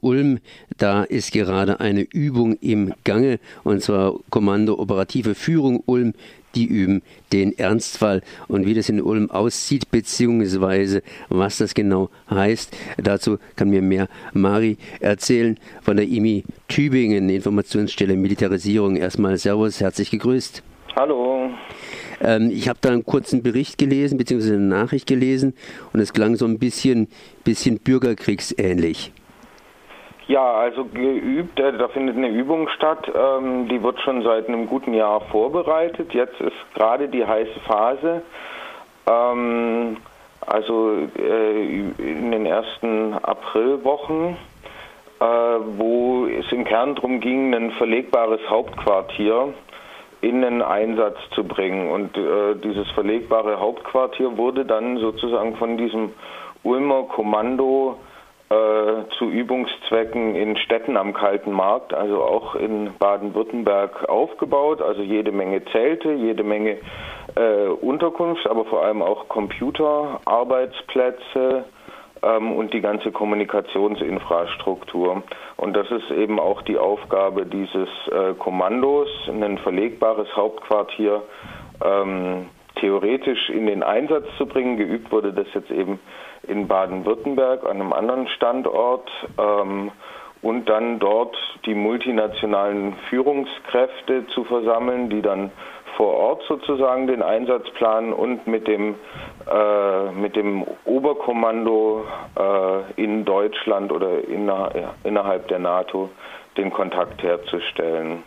Ulm, da ist gerade eine Übung im Gange, und zwar Kommando Operative Führung Ulm. Die üben den Ernstfall und wie das in Ulm aussieht, beziehungsweise was das genau heißt. Dazu kann mir mehr Mari erzählen von der IMI Tübingen, Informationsstelle Militarisierung. Erstmal Servus, herzlich gegrüßt. Hallo. Ähm, ich habe da einen kurzen Bericht gelesen, beziehungsweise eine Nachricht gelesen und es klang so ein bisschen, bisschen bürgerkriegsähnlich. Ja, also geübt, äh, da findet eine Übung statt, ähm, die wird schon seit einem guten Jahr vorbereitet. Jetzt ist gerade die heiße Phase. Ähm, also äh, in den ersten Aprilwochen, äh, wo es im Kern darum ging, ein verlegbares Hauptquartier in den Einsatz zu bringen. Und dieses verlegbare Hauptquartier wurde dann sozusagen von diesem Ulmer Kommando zu Übungszwecken in Städten am Kalten Markt, also auch in Baden-Württemberg aufgebaut. Also jede Menge Zelte, jede Menge äh, Unterkunft, aber vor allem auch Computerarbeitsplätze ähm, und die ganze Kommunikationsinfrastruktur. Und das ist eben auch die Aufgabe dieses äh, Kommandos, ein verlegbares Hauptquartier ähm, theoretisch in den Einsatz zu bringen. Geübt wurde das jetzt eben in Baden-Württemberg an einem anderen Standort ähm, und dann dort die multinationalen Führungskräfte zu versammeln, die dann vor Ort sozusagen den Einsatz planen und mit dem, äh, mit dem Oberkommando äh, in Deutschland oder inner, innerhalb der NATO den Kontakt herzustellen.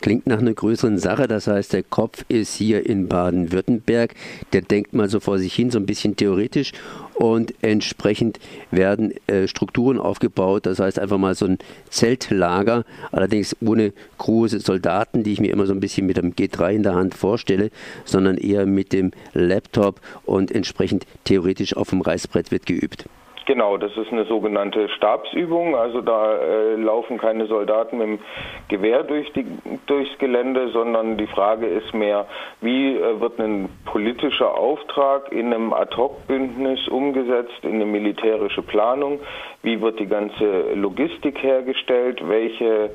Klingt nach einer größeren Sache, das heißt, der Kopf ist hier in Baden-Württemberg, der denkt mal so vor sich hin, so ein bisschen theoretisch. Und entsprechend werden äh, Strukturen aufgebaut, das heißt einfach mal so ein Zeltlager, allerdings ohne große Soldaten, die ich mir immer so ein bisschen mit dem G3 in der Hand vorstelle, sondern eher mit dem Laptop. Und entsprechend theoretisch auf dem Reißbrett wird geübt. Genau, das ist eine sogenannte Stabsübung. Also da äh, laufen keine Soldaten mit dem Gewehr durch die, durchs Gelände, sondern die Frage ist mehr, wie äh, wird ein politischer Auftrag in einem Ad-hoc-Bündnis umgesetzt, in eine militärische Planung? Wie wird die ganze Logistik hergestellt? Welche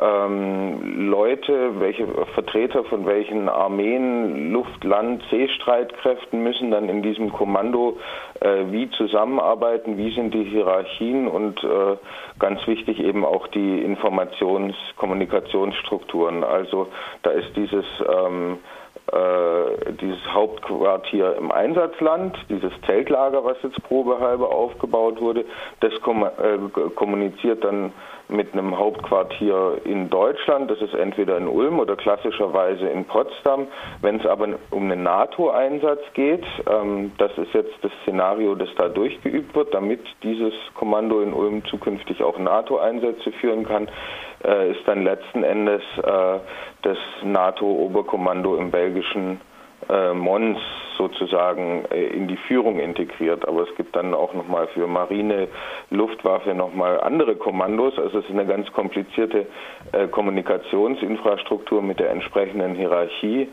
ähm, Leute, welche Vertreter von welchen Armeen, Luft-, Land-, Seestreitkräften müssen dann in diesem Kommando äh, wie zusammenarbeiten, wie sind die Hierarchien und äh, ganz wichtig eben auch die Informations-, Kommunikationsstrukturen. Also da ist dieses ähm, äh, dieses Hauptquartier im Einsatzland, dieses Zeltlager, was jetzt probehalber aufgebaut wurde, das äh, kommuniziert dann mit einem Hauptquartier in Deutschland, das ist entweder in Ulm oder klassischerweise in Potsdam. Wenn es aber um einen NATO-Einsatz geht, ähm, das ist jetzt das Szenario, das da durchgeübt wird, damit dieses Kommando in Ulm zukünftig auch NATO-Einsätze führen kann, äh, ist dann letzten Endes äh, das NATO-Oberkommando im belgischen äh, Mons sozusagen äh, in die Führung integriert. Aber es gibt dann auch nochmal für Marine, Luftwaffe nochmal andere Kommandos. Also es ist eine ganz komplizierte äh, Kommunikationsinfrastruktur mit der entsprechenden Hierarchie.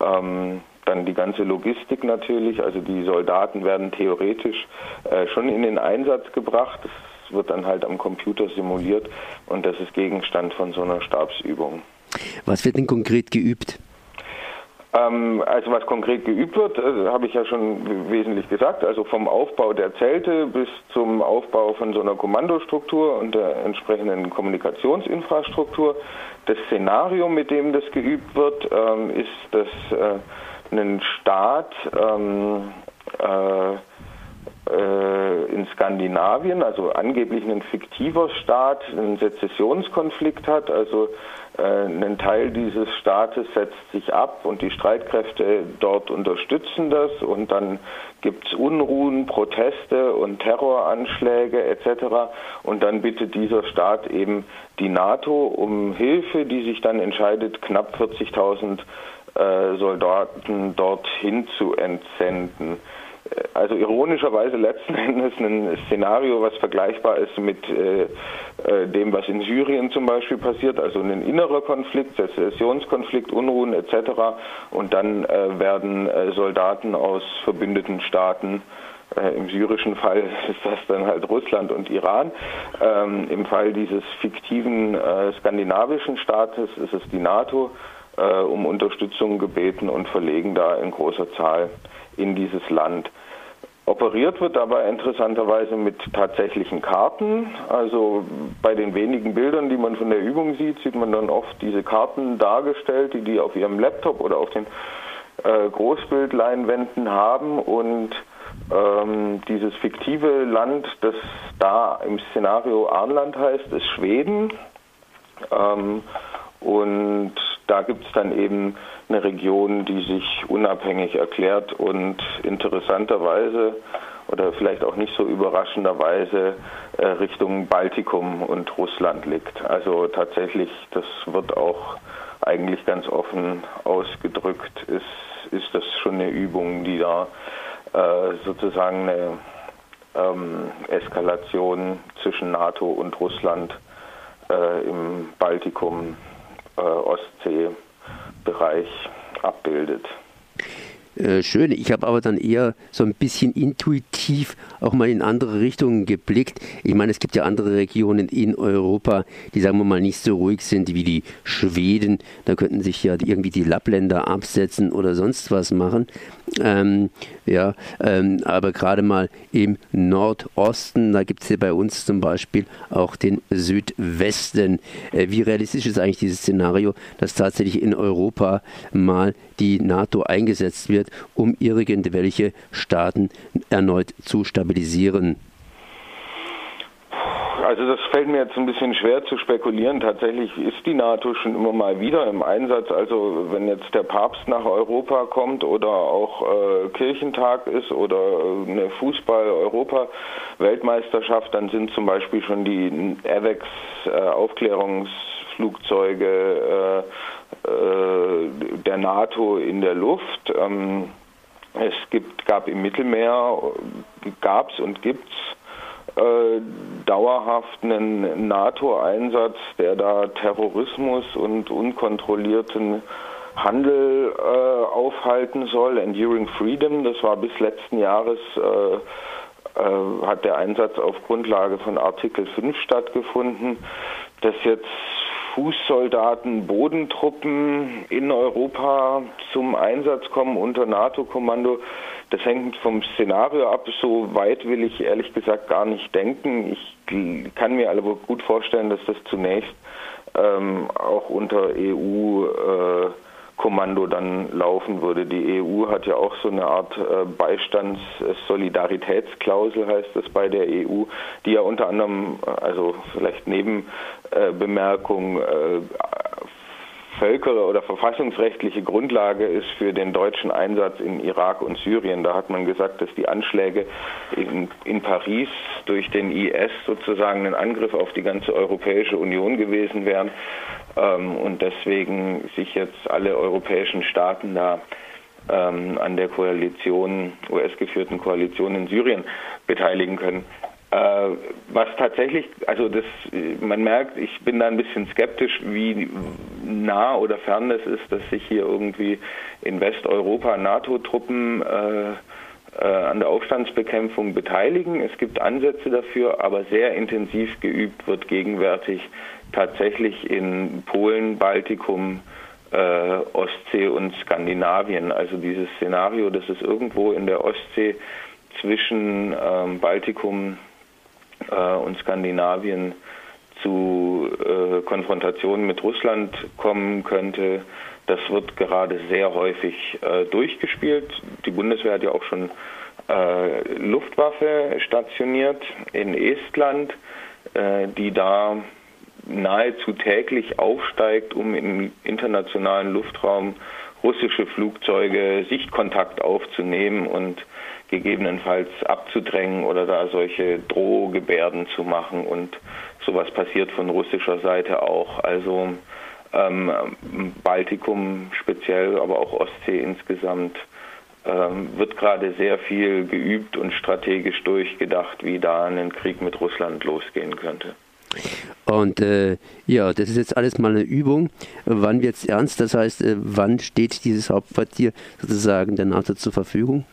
Ähm, dann die ganze Logistik natürlich, also die Soldaten werden theoretisch äh, schon in den Einsatz gebracht. Das wird dann halt am Computer simuliert und das ist Gegenstand von so einer Stabsübung. Was wird denn konkret geübt? Ähm, also was konkret geübt wird, äh, habe ich ja schon wesentlich gesagt. Also vom Aufbau der Zelte bis zum Aufbau von so einer Kommandostruktur und der entsprechenden Kommunikationsinfrastruktur. Das Szenario, mit dem das geübt wird, ähm, ist, dass äh, ein Staat ähm, äh, in Skandinavien, also angeblich ein fiktiver Staat, einen Sezessionskonflikt hat. Also äh, ein Teil dieses Staates setzt sich ab und die Streitkräfte dort unterstützen das und dann gibt es Unruhen, Proteste und Terroranschläge etc. Und dann bittet dieser Staat eben die NATO um Hilfe, die sich dann entscheidet, knapp 40.000 äh, Soldaten dorthin zu entsenden also ironischerweise letzten Endes ein Szenario, was vergleichbar ist mit äh, äh, dem, was in Syrien zum Beispiel passiert, also ein innerer Konflikt, Sezessionskonflikt, Unruhen etc. Und dann äh, werden äh, Soldaten aus verbündeten Staaten Äh, Im syrischen Fall ist das dann halt Russland und Iran. Ähm, Im Fall dieses fiktiven äh, skandinavischen Staates ist es die NATO äh, um Unterstützung gebeten und verlegen da in großer Zahl in dieses Land. Operiert wird dabei interessanterweise mit tatsächlichen Karten. Also bei den wenigen Bildern, die man von der Übung sieht, sieht man dann oft diese Karten dargestellt, die die auf ihrem Laptop oder auf den äh, Großbildleinwänden haben und ähm, dieses fiktive Land, das da im Szenario Arnland heißt, ist Schweden. Ähm, und da gibt es dann eben eine Region, die sich unabhängig erklärt und interessanterweise oder vielleicht auch nicht so überraschenderweise äh, Richtung Baltikum und Russland liegt. Also tatsächlich, das wird auch eigentlich ganz offen ausgedrückt, ist, ist das schon eine Übung, die da äh, sozusagen eine ähm, Eskalation zwischen NATO und Russland äh, im Baltikum, äh, Ostsee-Bereich abbildet. Äh, schön. Ich habe aber dann eher so ein bisschen intuitiv auch mal in andere Richtungen geblickt. Ich meine, es gibt ja andere Regionen in Europa, die sagen wir mal nicht so ruhig sind wie die Schweden. Da könnten sich ja irgendwie die Lappländer absetzen oder sonst was machen. Ähm, ja, ähm, aber gerade mal im Nordosten, da gibt es ja bei uns zum Beispiel auch den Südwesten. Äh, wie realistisch ist eigentlich dieses Szenario, dass tatsächlich in Europa mal die NATO eingesetzt wird, um irgendwelche Staaten erneut zu stabilisieren? Also das fällt mir jetzt ein bisschen schwer zu spekulieren. Tatsächlich ist die NATO schon immer mal wieder im Einsatz. Also wenn jetzt der Papst nach Europa kommt oder auch äh, Kirchentag ist oder äh, eine Fußball-Europa-Weltmeisterschaft, dann sind zum Beispiel schon die AVEX-Aufklärungsflugzeuge äh, äh, der NATO in der Luft. Ähm, es gibt, gab im Mittelmeer, gab es und gibt es äh, dauerhaft einen NATO-Einsatz, der da Terrorismus und unkontrollierten Handel äh, aufhalten soll. Enduring Freedom, das war bis letzten Jahres, äh, äh hat der Einsatz auf Grundlage von Artikel 5 stattgefunden. Dass jetzt Fußsoldaten, Bodentruppen in Europa zum Einsatz kommen unter NATO-Kommando, das hängt vom Szenario ab. So weit will ich ehrlich gesagt gar nicht denken. Ich kann mir aber gut vorstellen, dass das zunächst ähm, auch unter EU äh, Kommando dann laufen würde. Die EU hat ja auch so eine Art äh, Beistands-Solidaritätsklausel, heißt das bei der EU, die ja unter anderem, äh, also vielleicht Nebenbemerkung, äh, völker- oder verfassungsrechtliche Grundlage ist für den deutschen Einsatz in Irak und Syrien. Da hat man gesagt, dass die Anschläge in, in Paris durch den IS sozusagen ein Angriff auf die ganze Europäische Union gewesen wären und deswegen sich jetzt alle europäischen Staaten da ähm, an der Koalition, US-geführten Koalition in Syrien beteiligen können. Äh, was tatsächlich, also das, man merkt, ich bin da ein bisschen skeptisch, wie nah oder fern das ist, dass sich hier irgendwie in Westeuropa NATO-Truppen äh, äh, an der Aufstandsbekämpfung beteiligen. Es gibt Ansätze dafür, aber sehr intensiv geübt wird gegenwärtig tatsächlich in Polen, Baltikum, äh, Ostsee und Skandinavien. Also dieses Szenario, dass es irgendwo in der Ostsee zwischen ähm, Baltikum, äh, und Skandinavien zu äh, Konfrontationen mit Russland kommen könnte. Das wird gerade sehr häufig äh, durchgespielt. Die Bundeswehr hat ja auch schon äh, Luftwaffe stationiert in Estland, äh, die da nahezu täglich aufsteigt, um im internationalen Luftraum russische Flugzeuge Sichtkontakt aufzunehmen und gegebenenfalls abzudrängen oder da solche Drohgebärden zu machen. Und sowas passiert von russischer Seite auch. Also ähm, Baltikum speziell, aber auch Ostsee insgesamt ähm, wird gerade sehr viel geübt und strategisch durchgedacht, wie da ein Krieg mit Russland losgehen könnte. Und äh, ja, das ist jetzt alles mal eine Übung. Wann wird es ernst? Das heißt, äh, wann steht dieses Hauptquartier sozusagen der NATO zur Verfügung?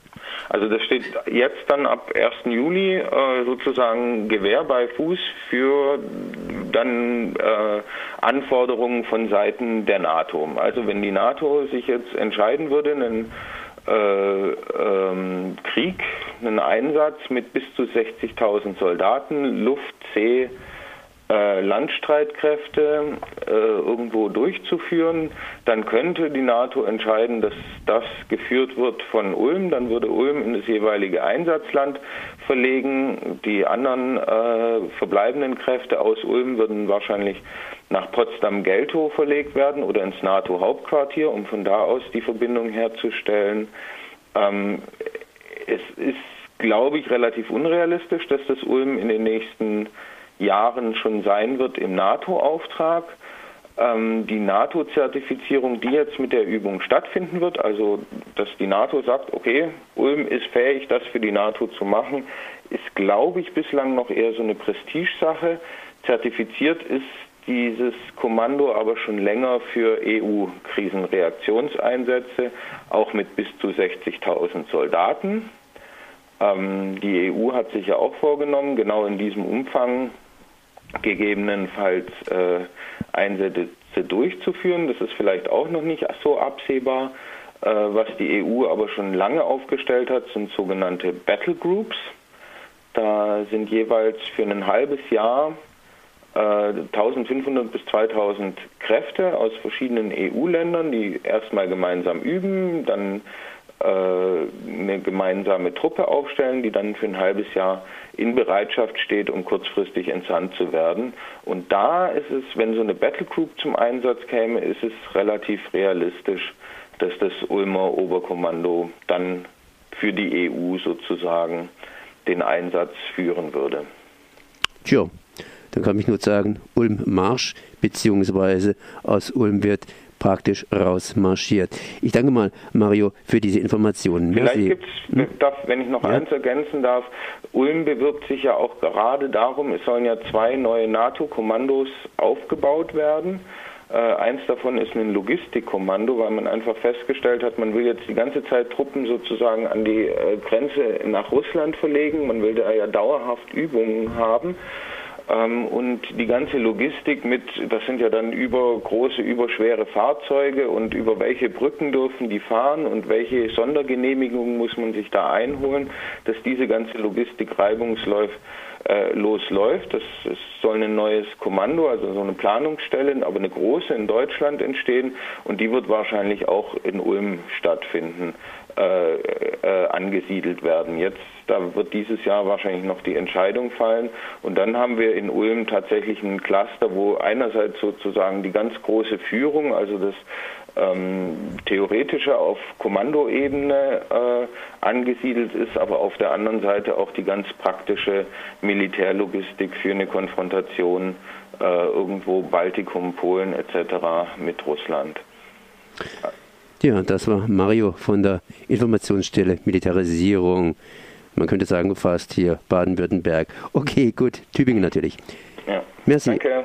Also das steht jetzt dann ab 1. Juli äh, sozusagen Gewehr bei Fuß für dann äh, Anforderungen von Seiten der NATO. Also wenn die NATO sich jetzt entscheiden würde, einen äh, ähm, Krieg, einen Einsatz mit bis zu 60.000 Soldaten, Luft, See, Landstreitkräfte äh, irgendwo durchzuführen, dann könnte die NATO entscheiden, dass das geführt wird von Ulm. Dann würde Ulm in das jeweilige Einsatzland verlegen. Die anderen äh, verbleibenden Kräfte aus Ulm würden wahrscheinlich nach Potsdam-Geltow verlegt werden oder ins NATO-Hauptquartier, um von da aus die Verbindung herzustellen. Ähm, es ist, glaube ich, relativ unrealistisch, dass das Ulm in den nächsten Jahren schon sein wird im NATO-Auftrag. Ähm, die NATO-Zertifizierung, die jetzt mit der Übung stattfinden wird, also dass die NATO sagt, okay, Ulm ist fähig, das für die NATO zu machen, ist, glaube ich, bislang noch eher so eine Prestigesache. Zertifiziert ist dieses Kommando aber schon länger für EU-Krisenreaktionseinsätze, auch mit bis zu 60.000 Soldaten. Ähm, die EU hat sich ja auch vorgenommen, genau in diesem Umfang gegebenenfalls äh, Einsätze durchzuführen. Das ist vielleicht auch noch nicht so absehbar. Äh, was die EU aber schon lange aufgestellt hat, sind sogenannte Battle Groups. Da sind jeweils für ein halbes Jahr äh, 1500 bis 2000 Kräfte aus verschiedenen EU-Ländern, die erstmal gemeinsam üben, dann eine gemeinsame Truppe aufstellen, die dann für ein halbes Jahr in Bereitschaft steht, um kurzfristig entsandt zu werden. Und da ist es, wenn so eine Battlegroup zum Einsatz käme, ist es relativ realistisch, dass das Ulmer Oberkommando dann für die EU sozusagen den Einsatz führen würde. Tja, dann kann ich nur sagen, Ulm Marsch, beziehungsweise aus Ulm wird praktisch rausmarschiert. Ich danke mal, Mario, für diese Informationen. Vielleicht gibt es, hm? wenn ich noch ja? eins ergänzen darf, Ulm bewirbt sich ja auch gerade darum, es sollen ja zwei neue NATO-Kommandos aufgebaut werden. Äh, eins davon ist ein Logistikkommando, weil man einfach festgestellt hat, man will jetzt die ganze Zeit Truppen sozusagen an die äh, Grenze nach Russland verlegen. Man will da ja dauerhaft Übungen haben. Ähm, und die ganze Logistik mit, das sind ja dann über große, überschwere Fahrzeuge und über welche Brücken dürfen die fahren und welche Sondergenehmigungen muss man sich da einholen, dass diese ganze Logistik reibungslos äh, losläuft. Das, das soll ein neues Kommando, also so eine Planungsstelle, aber eine große in Deutschland entstehen und die wird wahrscheinlich auch in Ulm stattfinden. Äh, äh, angesiedelt werden. Jetzt, da wird dieses Jahr wahrscheinlich noch die Entscheidung fallen. Und dann haben wir in Ulm tatsächlich ein Cluster, wo einerseits sozusagen die ganz große Führung, also das ähm, theoretische auf Kommandoebene äh, angesiedelt ist, aber auf der anderen Seite auch die ganz praktische Militärlogistik für eine Konfrontation äh, irgendwo Baltikum, Polen etc. mit Russland. Ja, das war Mario von der Informationsstelle Militarisierung. Man könnte sagen, fast hier Baden-Württemberg. Okay, gut, Tübingen natürlich. Ja. Merci. Danke.